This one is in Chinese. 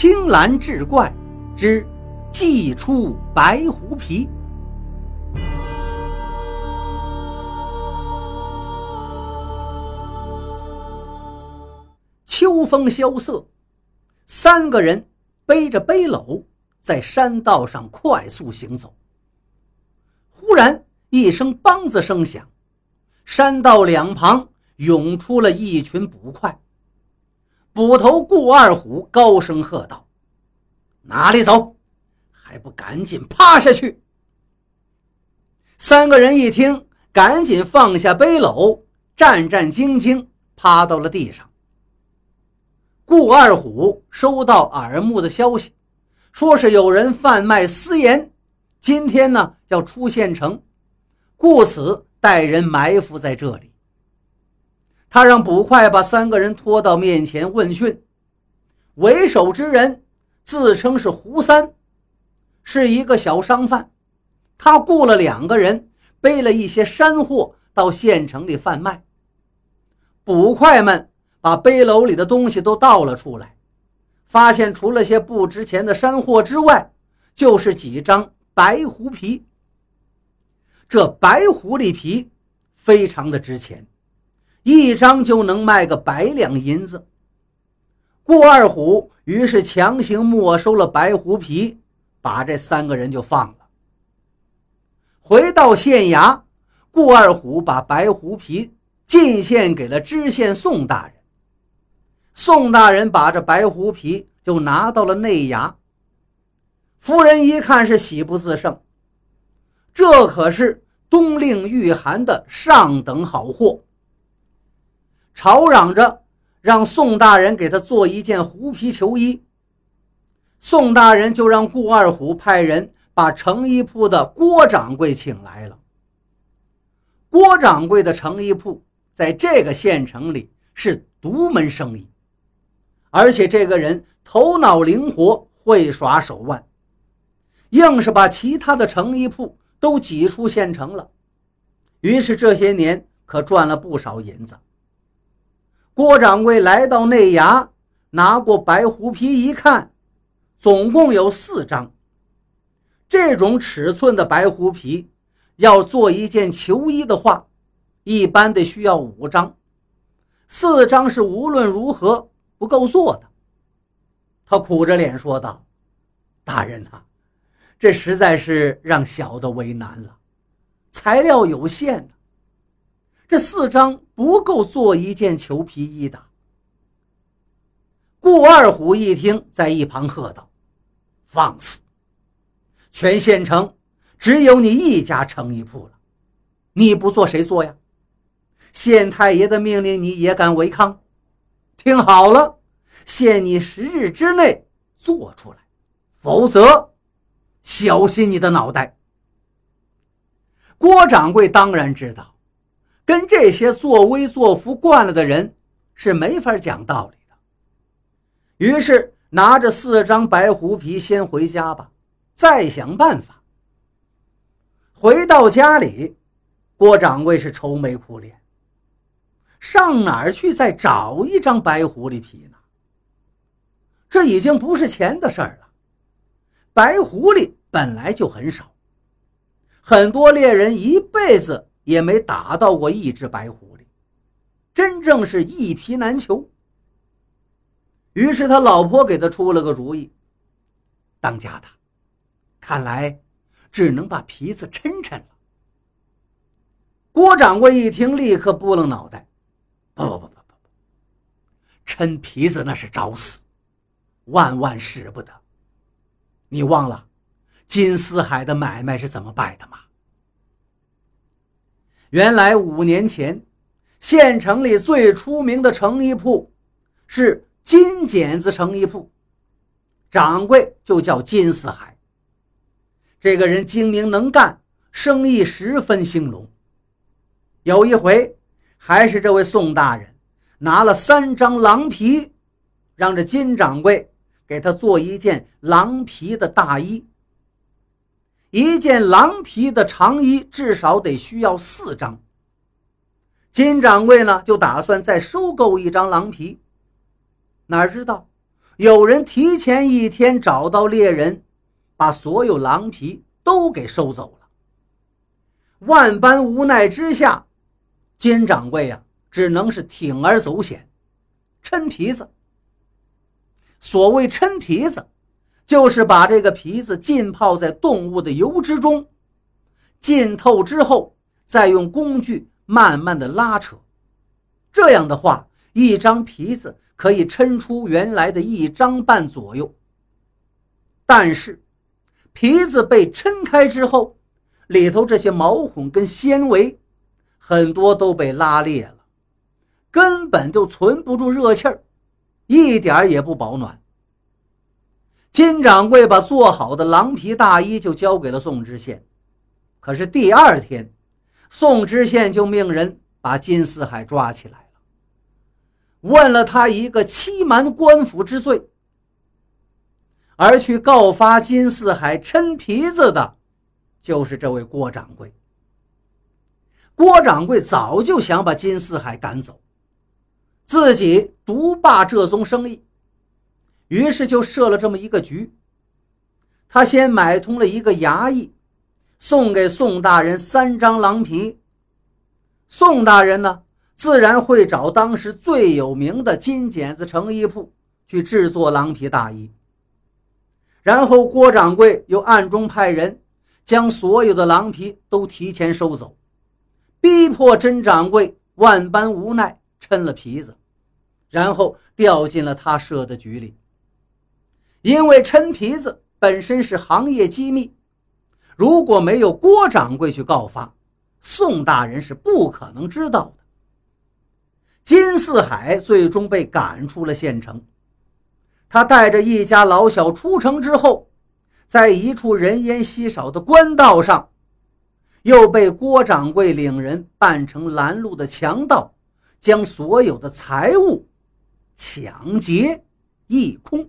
青蓝志怪之祭出白狐皮。秋风萧瑟，三个人背着背篓在山道上快速行走。忽然一声“梆”子声响，山道两旁涌出了一群捕快。捕头顾二虎高声喝道：“哪里走？还不赶紧趴下去！”三个人一听，赶紧放下背篓，战战兢兢趴到了地上。顾二虎收到耳目的消息，说是有人贩卖私盐，今天呢要出县城，故此带人埋伏在这里。他让捕快把三个人拖到面前问讯。为首之人自称是胡三，是一个小商贩。他雇了两个人，背了一些山货到县城里贩卖。捕快们把背篓里的东西都倒了出来，发现除了些不值钱的山货之外，就是几张白狐皮。这白狐狸皮非常的值钱。一张就能卖个百两银子。顾二虎于是强行没收了白狐皮，把这三个人就放了。回到县衙，顾二虎把白狐皮进献给了知县宋大人。宋大人把这白狐皮就拿到了内衙。夫人一看是喜不自胜，这可是冬令御寒的上等好货。吵嚷着让宋大人给他做一件狐皮球衣。宋大人就让顾二虎派人把成衣铺的郭掌柜请来了。郭掌柜的成衣铺在这个县城里是独门生意，而且这个人头脑灵活，会耍手腕，硬是把其他的成衣铺都挤出县城了。于是这些年可赚了不少银子。郭掌柜来到内衙，拿过白狐皮一看，总共有四张。这种尺寸的白狐皮，要做一件球衣的话，一般得需要五张，四张是无论如何不够做的。他苦着脸说道：“大人呐，这实在是让小的为难了，材料有限。”这四张不够做一件裘皮衣的。顾二虎一听，在一旁喝道：“放肆！全县城只有你一家成衣铺了，你不做谁做呀？县太爷的命令你也敢违抗？听好了，限你十日之内做出来，否则小心你的脑袋。”郭掌柜当然知道。跟这些作威作福惯了的人是没法讲道理的。于是拿着四张白狐皮先回家吧，再想办法。回到家里，郭掌柜是愁眉苦脸，上哪儿去再找一张白狐狸皮呢？这已经不是钱的事儿了。白狐狸本来就很少，很多猎人一辈子。也没打到过一只白狐狸，真正是一皮难求。于是他老婆给他出了个主意：“当家的，看来只能把皮子抻抻了。”郭掌柜一听，立刻拨楞脑袋：“不不不不不不，抻皮子那是找死，万万使不得！你忘了金丝海的买卖是怎么败的吗？”原来五年前，县城里最出名的成衣铺是金剪子成衣铺，掌柜就叫金四海。这个人精明能干，生意十分兴隆。有一回，还是这位宋大人拿了三张狼皮，让这金掌柜给他做一件狼皮的大衣。一件狼皮的长衣至少得需要四张。金掌柜呢，就打算再收购一张狼皮，哪知道有人提前一天找到猎人，把所有狼皮都给收走了。万般无奈之下，金掌柜呀，只能是铤而走险，抻皮子。所谓抻皮子，就是把这个皮子浸泡在动物的油脂中，浸透之后，再用工具慢慢的拉扯。这样的话，一张皮子可以抻出原来的一张半左右。但是，皮子被抻开之后，里头这些毛孔跟纤维，很多都被拉裂了，根本就存不住热气儿，一点也不保暖。金掌柜把做好的狼皮大衣就交给了宋知县，可是第二天，宋知县就命人把金四海抓起来了，问了他一个欺瞒官府之罪，而去告发金四海抻皮子的。就是这位郭掌柜。郭掌柜早就想把金四海赶走，自己独霸这宗生意，于是就设了这么一个局。他先买通了一个衙役，送给宋大人三张狼皮。宋大人呢，自然会找当时最有名的金剪子成衣铺去制作狼皮大衣。然后郭掌柜又暗中派人。将所有的狼皮都提前收走，逼迫甄掌柜万般无奈，抻了皮子，然后掉进了他设的局里。因为抻皮子本身是行业机密，如果没有郭掌柜去告发，宋大人是不可能知道的。金四海最终被赶出了县城，他带着一家老小出城之后。在一处人烟稀少的官道上，又被郭掌柜领人扮成拦路的强盗，将所有的财物抢劫一空。